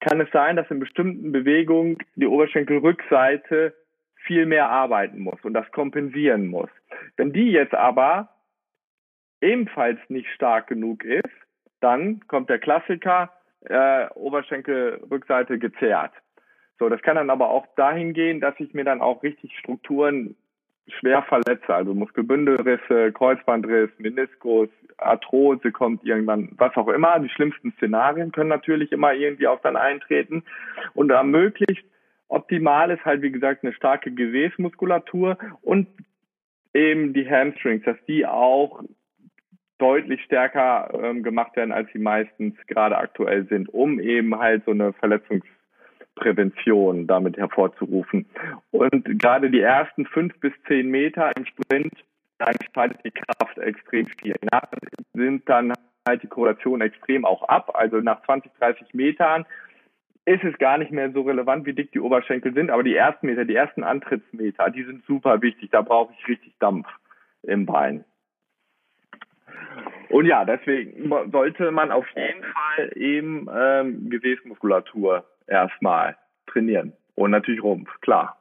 kann es sein, dass in bestimmten Bewegungen die Oberschenkelrückseite viel mehr arbeiten muss und das kompensieren muss. Wenn die jetzt aber ebenfalls nicht stark genug ist, dann kommt der Klassiker, äh, Oberschenkelrückseite gezerrt. So, das kann dann aber auch dahin gehen, dass ich mir dann auch richtig Strukturen schwer verletze, also Muskelbündelrisse, Kreuzbandriss, Meniskus, Arthrose kommt irgendwann, was auch immer. Die schlimmsten Szenarien können natürlich immer irgendwie auch dann eintreten. Und da möglichst optimal ist halt, wie gesagt, eine starke Gesäßmuskulatur und eben die Hamstrings, dass die auch deutlich stärker ähm, gemacht werden, als sie meistens gerade aktuell sind, um eben halt so eine Verletzungsprävention damit hervorzurufen. Und gerade die ersten fünf bis zehn Meter im Sprint entscheidet die Kraft extrem viel. Nach sind dann halt die Korrelation extrem auch ab. Also nach 20, 30 Metern ist es gar nicht mehr so relevant, wie dick die Oberschenkel sind, aber die ersten Meter, die ersten Antrittsmeter, die sind super wichtig. Da brauche ich richtig Dampf im Bein. Und ja, deswegen sollte man auf jeden Fall eben ähm, Gesäßmuskulatur erstmal trainieren. Und natürlich Rumpf, klar.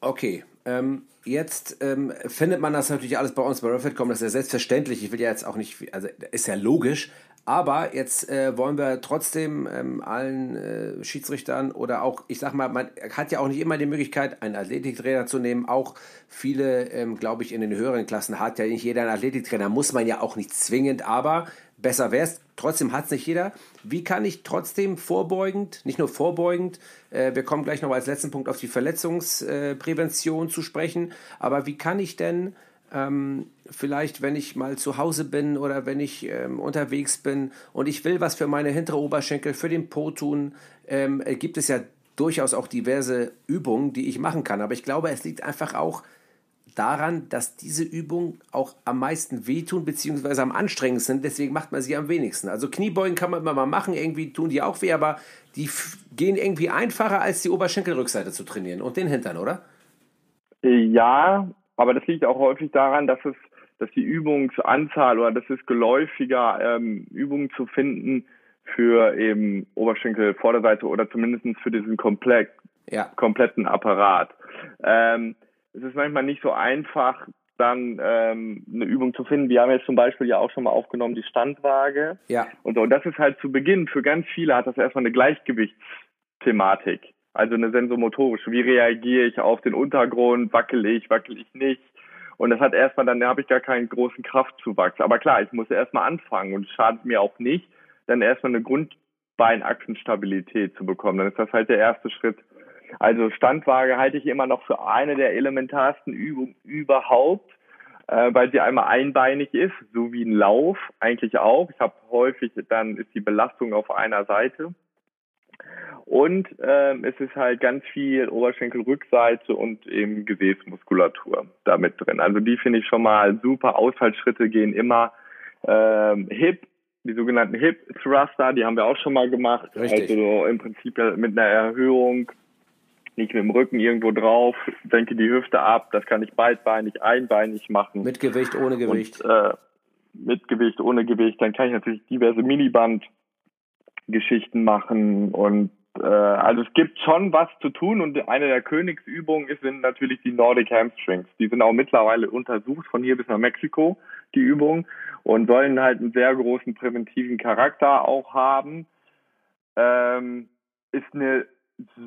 Okay, ähm, jetzt ähm, findet man das natürlich alles bei uns bei Refit.com, das ist ja selbstverständlich. Ich will ja jetzt auch nicht, also ist ja logisch, aber jetzt äh, wollen wir trotzdem ähm, allen äh, Schiedsrichtern oder auch, ich sag mal, man hat ja auch nicht immer die Möglichkeit, einen Athletiktrainer zu nehmen. Auch viele, ähm, glaube ich, in den höheren Klassen hat ja nicht jeder einen Athletiktrainer. Muss man ja auch nicht zwingend, aber besser wäre es. Trotzdem hat es nicht jeder. Wie kann ich trotzdem vorbeugend, nicht nur vorbeugend, äh, wir kommen gleich noch als letzten Punkt auf die Verletzungsprävention zu sprechen, aber wie kann ich denn ähm, vielleicht, wenn ich mal zu Hause bin oder wenn ich ähm, unterwegs bin und ich will was für meine hintere Oberschenkel, für den Po tun, ähm, gibt es ja durchaus auch diverse Übungen, die ich machen kann. Aber ich glaube, es liegt einfach auch daran, dass diese Übungen auch am meisten wehtun beziehungsweise am anstrengendsten sind. Deswegen macht man sie am wenigsten. Also Kniebeugen kann man immer mal machen, irgendwie tun die auch weh, aber die gehen irgendwie einfacher als die Oberschenkelrückseite zu trainieren und den Hintern, oder? Ja, aber das liegt auch häufig daran, dass es, dass die Übungsanzahl oder das ist geläufiger, ähm, Übungen zu finden für eben Oberschenkel, Vorderseite oder zumindest für diesen komplett, ja. kompletten Apparat. Ähm, es ist manchmal nicht so einfach, dann ähm, eine Übung zu finden. Wir haben jetzt zum Beispiel ja auch schon mal aufgenommen die Standwaage. Ja. Und so, das ist halt zu Beginn für ganz viele hat das erstmal eine Gleichgewichtsthematik. Also eine sensomotorische. Wie reagiere ich auf den Untergrund? Wackel ich, wackel ich nicht? Und das hat erstmal, dann habe ich gar keinen großen Kraftzuwachs. Aber klar, ich muss erstmal anfangen und es schadet mir auch nicht, dann erstmal eine Grundbeinachsenstabilität zu bekommen. Dann ist das halt der erste Schritt. Also Standwaage halte ich immer noch für eine der elementarsten Übungen überhaupt, äh, weil sie einmal einbeinig ist, so wie ein Lauf eigentlich auch. Ich habe häufig, dann ist die Belastung auf einer Seite. Und ähm, es ist halt ganz viel Oberschenkelrückseite und eben Gesäßmuskulatur damit drin. Also die finde ich schon mal super. Ausfallschritte gehen immer ähm, Hip, die sogenannten Hip Thruster, die haben wir auch schon mal gemacht. Richtig. Also im Prinzip mit einer Erhöhung, nicht mit dem Rücken irgendwo drauf, denke die Hüfte ab. Das kann ich beidbeinig, einbeinig machen. Mit Gewicht, ohne Gewicht. Und, äh, mit Gewicht, ohne Gewicht. Dann kann ich natürlich diverse Miniband Geschichten machen und äh, also es gibt schon was zu tun und eine der Königsübungen sind natürlich die Nordic Hamstrings. Die sind auch mittlerweile untersucht von hier bis nach Mexiko, die Übungen, und sollen halt einen sehr großen präventiven Charakter auch haben. Ähm, ist eine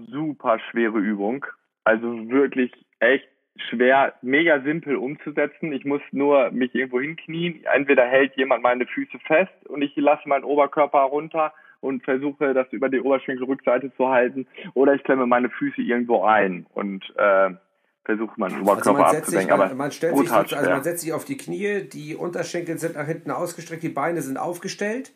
super schwere Übung. Also wirklich echt schwer, mega simpel umzusetzen. Ich muss nur mich irgendwo hinknien. Entweder hält jemand meine Füße fest und ich lasse meinen Oberkörper runter und versuche das über die Oberschenkelrückseite zu halten. Oder ich klemme meine Füße irgendwo ein und äh, versuche meinen Oberkörper also abzusenken. Aber man, stellt sich, also man setzt sich auf die Knie, die Unterschenkel sind nach hinten ausgestreckt, die Beine sind aufgestellt.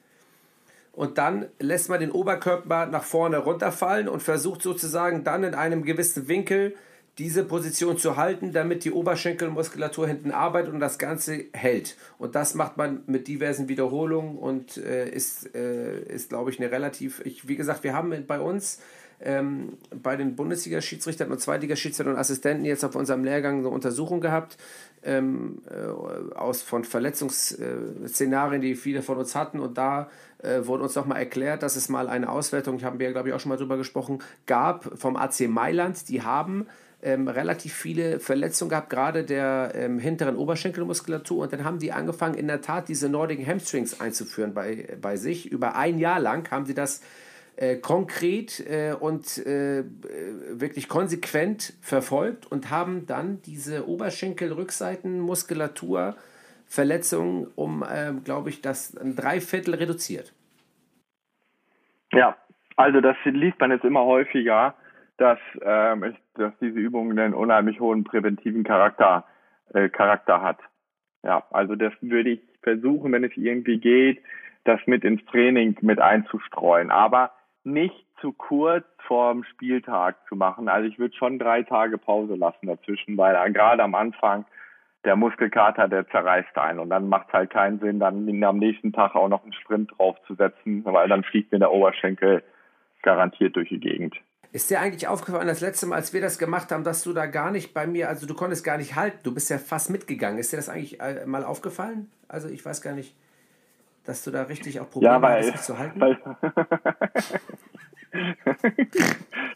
Und dann lässt man den Oberkörper nach vorne runterfallen und versucht sozusagen dann in einem gewissen Winkel diese Position zu halten, damit die Oberschenkelmuskulatur hinten arbeitet und das Ganze hält. Und das macht man mit diversen Wiederholungen und äh, ist, äh, ist glaube ich, eine relativ, ich, wie gesagt, wir haben bei uns ähm, bei den Bundesliga-Schiedsrichtern und Zweitliga-Schiedsrichtern und Assistenten jetzt auf unserem Lehrgang eine Untersuchung gehabt ähm, äh, aus von Verletzungsszenarien, die viele von uns hatten und da äh, wurde uns nochmal erklärt, dass es mal eine Auswertung, ich habe wir glaube ich auch schon mal drüber gesprochen, gab vom AC Mailand, die haben ähm, relativ viele Verletzungen gehabt, gerade der ähm, hinteren Oberschenkelmuskulatur. Und dann haben die angefangen, in der Tat diese Nordic Hamstrings einzuführen bei, bei sich. Über ein Jahr lang haben sie das äh, konkret äh, und äh, wirklich konsequent verfolgt und haben dann diese Oberschenkel-Rückseitenmuskulatur Verletzungen um, ähm, glaube ich, das ein Dreiviertel reduziert. Ja, also das liest man jetzt immer häufiger dass, ähm, ich, dass diese Übung einen unheimlich hohen präventiven Charakter, äh, Charakter hat. Ja, also das würde ich versuchen, wenn es irgendwie geht, das mit ins Training mit einzustreuen, aber nicht zu kurz vorm Spieltag zu machen. Also ich würde schon drei Tage Pause lassen dazwischen, weil gerade am Anfang der Muskelkater, der zerreißt einen und dann macht es halt keinen Sinn, dann am nächsten Tag auch noch einen Sprint draufzusetzen, weil dann fliegt mir der Oberschenkel garantiert durch die Gegend. Ist dir eigentlich aufgefallen, das letzte Mal, als wir das gemacht haben, dass du da gar nicht bei mir, also du konntest gar nicht halten, du bist ja fast mitgegangen. Ist dir das eigentlich äh, mal aufgefallen? Also ich weiß gar nicht, dass du da richtig auch Probleme Ja, weil, hattest, mich zu halten.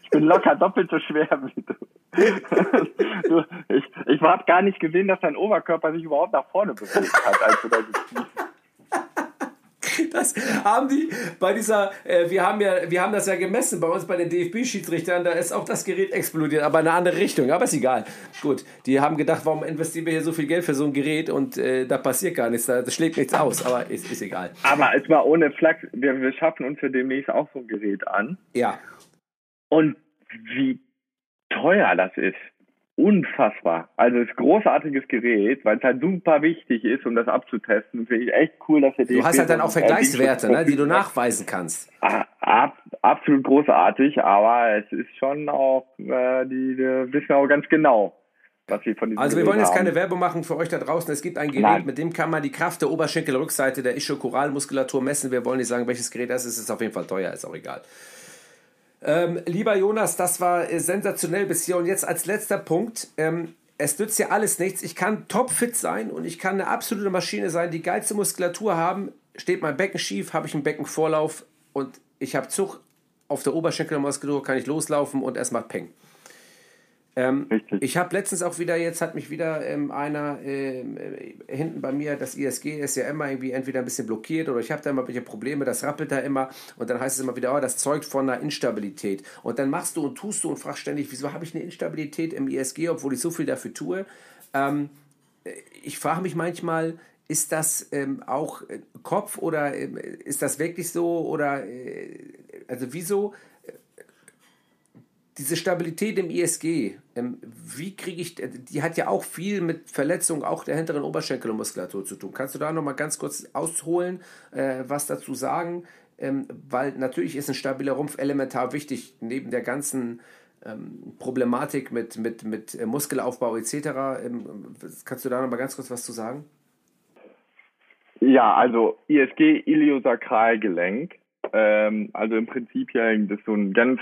ich bin locker doppelt so schwer wie du. du ich ich habe gar nicht gesehen, dass dein Oberkörper sich überhaupt nach vorne bewegt hat, als du da gespielt hast. Das haben die bei dieser, äh, wir haben ja, wir haben das ja gemessen bei uns bei den DFB-Schiedsrichtern, da ist auch das Gerät explodiert, aber in eine andere Richtung, aber ist egal. Gut, die haben gedacht, warum investieren wir hier so viel Geld für so ein Gerät und äh, da passiert gar nichts, da das schlägt nichts aus, aber ist, ist egal. Aber es war ohne Flachs, wir, wir schaffen uns für demnächst auch so ein Gerät an. Ja, Und wie teuer das ist. Unfassbar. Also es ist ein großartiges Gerät, weil es halt super wichtig ist, um das abzutesten. Finde ich echt cool, dass wir du hast halt dann auch Vergleichswerte, ne, die du nachweisen kannst. Ah, Ab, absolut großartig, aber es ist schon auch, äh, die, die wissen auch ganz genau, was wir von diesem Also wir wollen jetzt keine Werbung machen für euch da draußen. Es gibt ein Gerät, Nein. mit dem kann man die Kraft der Oberschenkelrückseite der Ischokoralmuskulatur messen. Wir wollen nicht sagen, welches Gerät das ist. Es ist auf jeden Fall teuer, ist auch egal. Ähm, lieber Jonas, das war äh, sensationell bis hier. Und jetzt als letzter Punkt. Ähm, es nützt ja alles nichts. Ich kann topfit sein und ich kann eine absolute Maschine sein, die geilste Muskulatur haben. Steht mein Becken schief, habe ich einen Beckenvorlauf und ich habe Zug auf der Oberschenkelmuskulatur, kann ich loslaufen und es macht Peng. Ähm, ich habe letztens auch wieder, jetzt hat mich wieder ähm, einer ähm, äh, hinten bei mir, das ISG ist ja immer irgendwie entweder ein bisschen blockiert oder ich habe da immer welche Probleme, das rappelt da immer und dann heißt es immer wieder, oh, das zeugt von einer Instabilität. Und dann machst du und tust du und fragst ständig, wieso habe ich eine Instabilität im ISG, obwohl ich so viel dafür tue. Ähm, ich frage mich manchmal, ist das ähm, auch äh, Kopf oder ähm, ist das wirklich so oder äh, also wieso äh, diese Stabilität im ISG, ähm, wie kriege ich, die hat ja auch viel mit Verletzung auch der hinteren Oberschenkelmuskulatur zu tun. Kannst du da nochmal ganz kurz ausholen, äh, was dazu sagen? Ähm, weil natürlich ist ein stabiler Rumpf elementar wichtig, neben der ganzen ähm, Problematik mit, mit, mit äh, Muskelaufbau etc. Kannst du da nochmal ganz kurz was zu sagen? Ja, also ISG, Iliosakralgelenk. Ähm, also im Prinzip ja das ist so ein ganz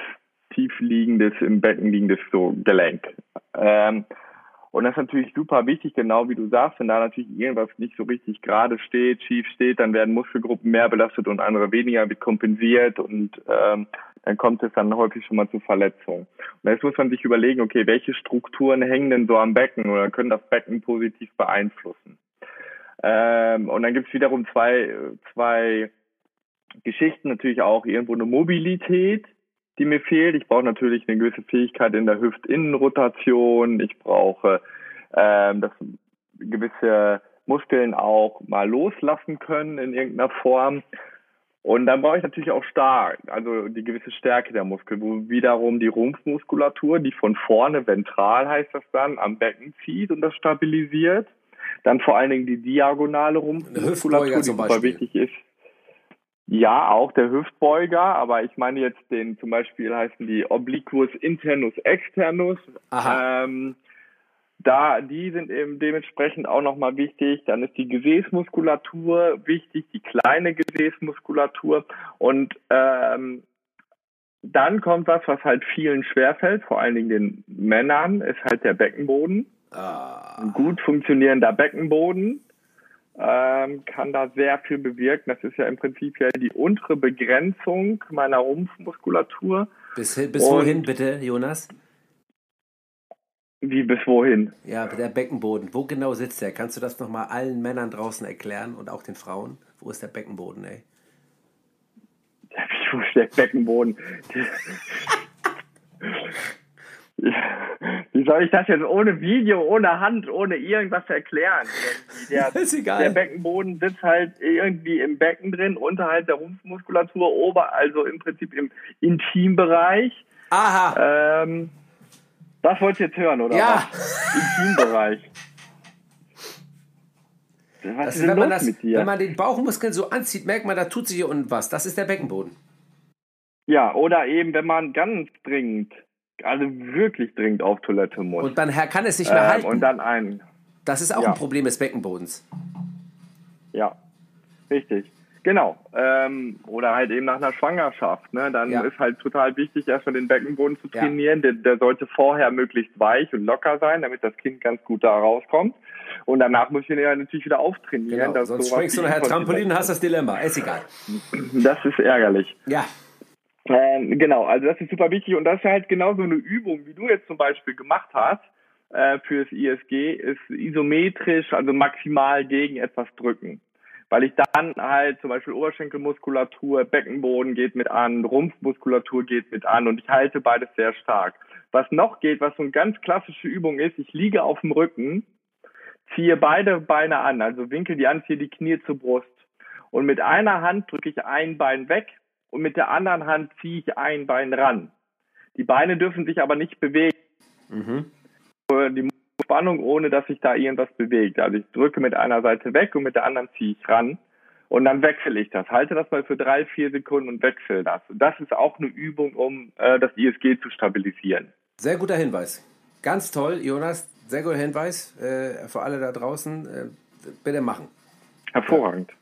tief liegendes, im Becken liegendes so Gelenk. Ähm, und das ist natürlich super wichtig, genau wie du sagst, wenn da natürlich irgendwas nicht so richtig gerade steht, schief steht, dann werden Muskelgruppen mehr belastet und andere weniger, wird kompensiert und ähm, dann kommt es dann häufig schon mal zu Verletzungen. Und jetzt muss man sich überlegen, okay, welche Strukturen hängen denn so am Becken oder können das Becken positiv beeinflussen? Ähm, und dann gibt es wiederum zwei, zwei Geschichten, natürlich auch irgendwo eine Mobilität, die mir fehlt. Ich brauche natürlich eine gewisse Fähigkeit in der Hüftinnenrotation. Ich brauche, ähm, dass gewisse Muskeln auch mal loslassen können in irgendeiner Form. Und dann brauche ich natürlich auch stark, also die gewisse Stärke der Muskel, wo wiederum die Rumpfmuskulatur, die von vorne, ventral heißt das dann, am Becken zieht und das stabilisiert. Dann vor allen Dingen die diagonale Rumpfmuskulatur, die super wichtig ist. Ja, auch der Hüftbeuger, aber ich meine jetzt den, zum Beispiel heißen die Obliquus internus externus. Aha. Ähm, da, die sind eben dementsprechend auch nochmal wichtig. Dann ist die Gesäßmuskulatur wichtig, die kleine Gesäßmuskulatur. Und ähm, dann kommt was, was halt vielen schwerfällt, vor allen Dingen den Männern, ist halt der Beckenboden. Ah, Ein gut funktionierender Beckenboden ähm, kann da sehr viel bewirken. Das ist ja im Prinzip ja die untere Begrenzung meiner Rumpfmuskulatur. bis, bis Und- wohin bitte, Jonas? Wie bis wohin? Ja, der Beckenboden. Wo genau sitzt der? Kannst du das nochmal allen Männern draußen erklären und auch den Frauen? Wo ist der Beckenboden, ey? Wo ist der Beckenboden? Wie soll ich das jetzt ohne Video, ohne Hand, ohne irgendwas erklären? Der, Ist egal. der Beckenboden sitzt halt irgendwie im Becken drin, unterhalb der Rumpfmuskulatur, ober, also im Prinzip im Intimbereich. Aha! Ähm, das wolltest du jetzt hören, oder? Ja. Was? Intimbereich. Was Das ist wenn, man das, mit dir? wenn man den Bauchmuskeln so anzieht, merkt man, da tut sich hier unten was. Das ist der Beckenboden. ja, oder eben, wenn man ganz dringend, also wirklich dringend auf Toilette muss. Und dann kann es nicht mehr ähm, halten. und dann ein, das ist auch ja. ein Problem des Beckenbodens. ja, richtig. Genau. Ähm, oder halt eben nach einer Schwangerschaft. Ne? Dann Ja. ist halt total wichtig, erstmal den Beckenboden zu Ja. trainieren. Der, der sollte vorher möglichst weich und locker sein, damit das Kind ganz gut da rauskommt. Und danach muss ich ihn ja natürlich wieder auftrainieren. Genau, sonst springst du nachher Trampolin und hast das Dilemma. Ist egal. Das ist ärgerlich. Ja, Ähm, genau, also das ist super wichtig und das ist halt genau so eine Übung, wie du jetzt zum Beispiel gemacht hast äh, fürs ISG, ist isometrisch, also maximal gegen etwas drücken. Weil ich dann halt zum Beispiel Oberschenkelmuskulatur, Beckenboden geht mit an, Rumpfmuskulatur geht mit an und ich halte beides sehr stark. Was noch geht, was so eine ganz klassische Übung ist, ich liege auf dem Rücken, ziehe beide Beine an, also winkel die an, ziehe die Knie zur Brust. Und mit einer Hand drücke ich ein Bein weg und mit der anderen Hand ziehe ich ein Bein ran. Die Beine dürfen sich aber nicht bewegen. Äh, Die Spannung, ohne dass sich da irgendwas bewegt. Also ich drücke mit einer Seite weg und mit der anderen ziehe ich ran. Und dann wechsle ich das. Halte das mal für drei, vier Sekunden und wechsle das. Und das ist auch eine Übung, um äh, das ISG zu stabilisieren. sehr guter Hinweis. Ganz toll, Jonas. Sehr guter Hinweis äh, für alle da draußen. Äh, bitte machen. Hervorragend. Ja,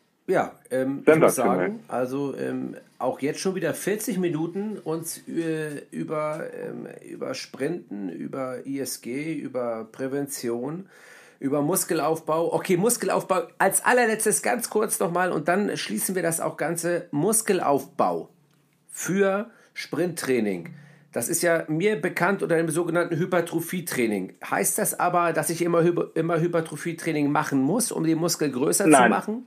ähm, ich muss sagen, also ähm, auch jetzt schon wieder 40 Minuten uns äh, über, ähm, über Sprinten, über ISG, über Prävention, über Muskelaufbau. Okay, Muskelaufbau als allerletztes ganz kurz nochmal und dann schließen wir das auch Ganze. Muskelaufbau für Sprinttraining. Das ist ja mir bekannt unter dem sogenannten Hypertrophietraining. Heißt das aber, dass ich immer, immer Hypertrophietraining machen muss, um den Muskel größer zu Nein. machen?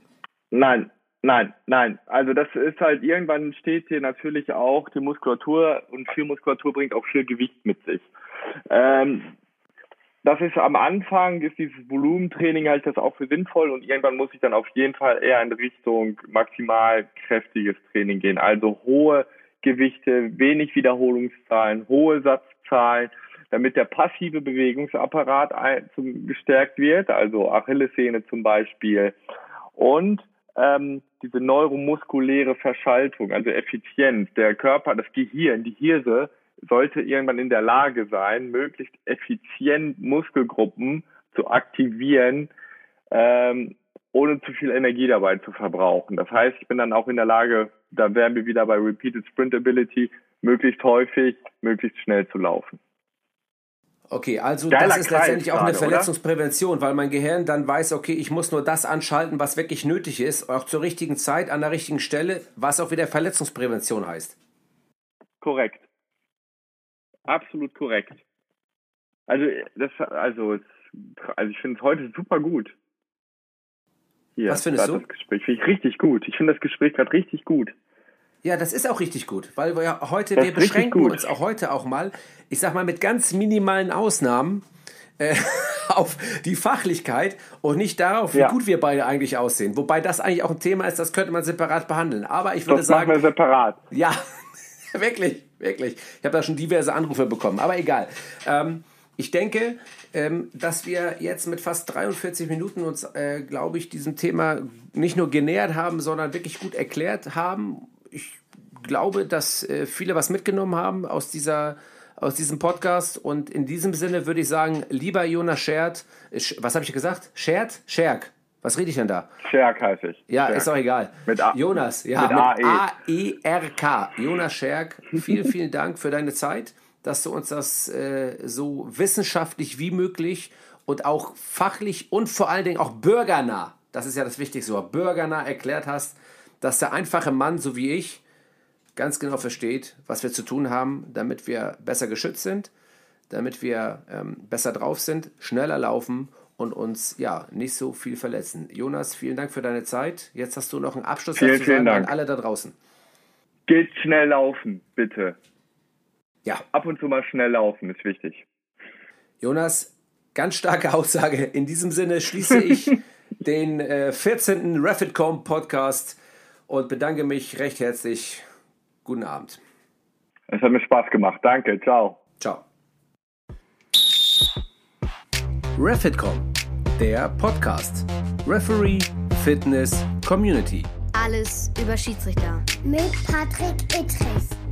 Nein, nein, nein. Also das ist halt, irgendwann steht hier natürlich auch die Muskulatur und viel Muskulatur bringt auch viel Gewicht mit sich. Ähm, das ist am Anfang, ist dieses Volumentraining halt das auch für sinnvoll und irgendwann muss ich dann auf jeden Fall eher in Richtung maximal kräftiges Training gehen. Also hohe Gewichte, wenig Wiederholungszahlen, hohe Satzzahlen, damit der passive Bewegungsapparat gestärkt wird, also Achillessehne zum Beispiel. Und ähm, diese neuromuskuläre Verschaltung, also Effizienz, der Körper, das Gehirn, die Hirse sollte irgendwann in der Lage sein, möglichst effizient Muskelgruppen zu aktivieren, ähm, ohne zu viel Energie dabei zu verbrauchen. Das heißt, ich bin dann auch in der Lage, da wären wir wieder bei Repeated Sprint Ability, möglichst häufig, möglichst schnell zu laufen. Okay, also Geiler das ist Kreis letztendlich auch eine gerade, oder? Verletzungsprävention, weil mein Gehirn dann weiß, okay, ich muss nur das anschalten, was wirklich nötig ist, auch zur richtigen Zeit, an der richtigen Stelle, was auch wieder Verletzungsprävention heißt. Korrekt. Absolut korrekt. Also das, also, also ich finde es heute super gut. Hier, Was findest du? Das Gespräch finde ich richtig gut. Ich finde das Gespräch gerade richtig gut. Ja, das ist auch richtig gut, weil wir ja heute, Das wir beschränken uns auch heute auch mal, ich sag mal mit ganz minimalen Ausnahmen, äh, auf die Fachlichkeit und nicht darauf, wie Ja. gut wir beide eigentlich aussehen. Wobei das eigentlich auch ein Thema ist, das könnte man separat behandeln. Aber ich würde Das machen sagen, wir separat. Ja, wirklich, wirklich. Ich habe da schon diverse Anrufe bekommen, aber egal. Ähm, ich denke, ähm, dass wir jetzt mit fast 43 Minuten uns, äh, glaube ich, diesem Thema nicht nur genähert haben, sondern wirklich gut erklärt haben. Ich glaube, dass äh, viele was mitgenommen haben aus dieser aus diesem Podcast und in diesem Sinne würde ich sagen, lieber Jonas Schert, äh, was habe ich gesagt? Schert? Scherk. Was rede ich denn da? Scherk heiße ich. Ja, Scherk. ist auch egal. Mit A. Jonas, ja, Mit mit AE. A-E-R-K. Jonas Scherk, vielen, vielen Dank für deine Zeit, dass du uns das äh, so wissenschaftlich wie möglich und auch fachlich und vor allen Dingen auch bürgernah, das ist ja das Wichtigste, bürgernah erklärt hast, dass der einfache Mann, so wie ich, ganz genau versteht, was wir zu tun haben, damit wir besser geschützt sind, damit wir ähm, besser drauf sind, schneller laufen und uns ja nicht so viel verletzen. Jonas, vielen Dank für deine Zeit. Jetzt hast du noch einen Abschluss Vielen, vielen sagen an Dank. alle da draußen. Geht schnell laufen, bitte. Ja, Ab und zu mal schnell laufen ist wichtig. Jonas, ganz starke Aussage. In diesem Sinne schließe ich den äh, 14. Refitcom Podcast und bedanke mich recht herzlich. Guten Abend. Es hat mir Spaß gemacht. Danke. Ciao. Ciao. Refitcom, der Podcast. Referee, Fitness, Community. Alles über Schiedsrichter. Mit Patrick Ittrich.